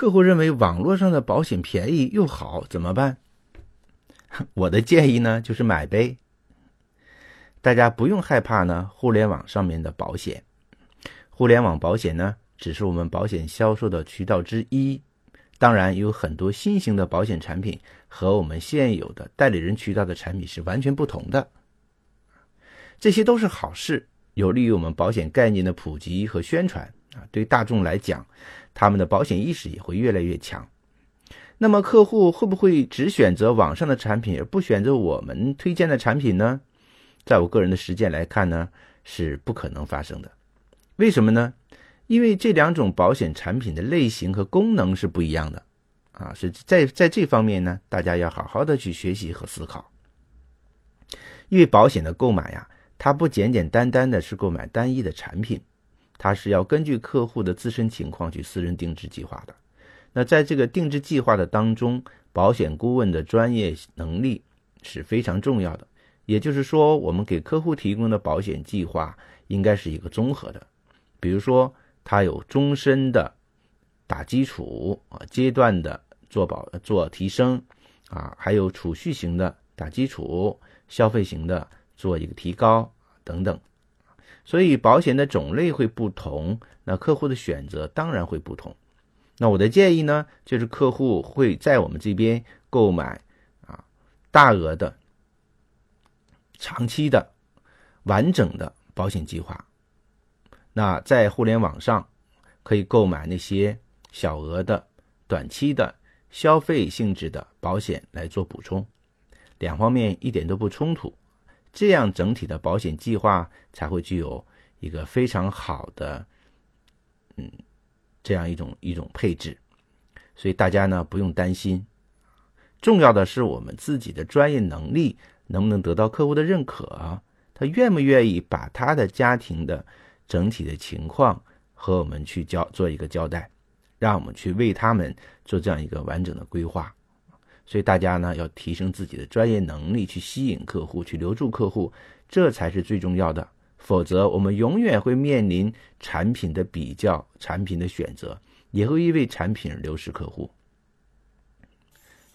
客户认为网络上的保险便宜又好，怎么办？我的建议呢，就是买呗。大家不用害怕呢，互联网上面的保险，互联网保险呢，只是我们保险销售的渠道之一。当然，有很多新型的保险产品和我们现有的代理人渠道的产品是完全不同的。这些都是好事，有利于我们保险概念的普及和宣传啊。对大众来讲，他们的保险意识也会越来越强。那么，客户会不会只选择网上的产品而不选择我们推荐的产品呢？在我个人的实践来看呢，是不可能发生的。为什么呢？因为这两种保险产品的类型和功能是不一样的，啊，是在在这方面呢，大家要好好的去学习和思考。因为保险的购买呀，它不简简单单的是购买单一的产品，它是要根据客户的自身情况去私人定制计划的。那在这个定制计划的当中，保险顾问的专业能力是非常重要的。也就是说，我们给客户提供的保险计划应该是一个综合的，比如说。它有终身的打基础啊，阶段的做保做提升啊，还有储蓄型的打基础，消费型的做一个提高等等。所以保险的种类会不同，那客户的选择当然会不同。那我的建议呢，就是客户会在我们这边购买啊大额的、长期的、完整的保险计划。那在互联网上可以购买那些小额的、短期的消费性质的保险来做补充，两方面一点都不冲突，这样整体的保险计划才会具有一个非常好的，嗯，这样一种一种配置。所以大家呢不用担心，重要的是我们自己的专业能力能不能得到客户的认可，他愿不愿意把他的家庭的。整体的情况和我们去交做一个交代，让我们去为他们做这样一个完整的规划。所以大家呢要提升自己的专业能力，去吸引客户，去留住客户，这才是最重要的。否则，我们永远会面临产品的比较、产品的选择，也会因为产品而流失客户。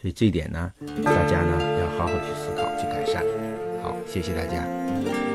所以这一点呢，大家呢要好好去思考、去改善。好，谢谢大家。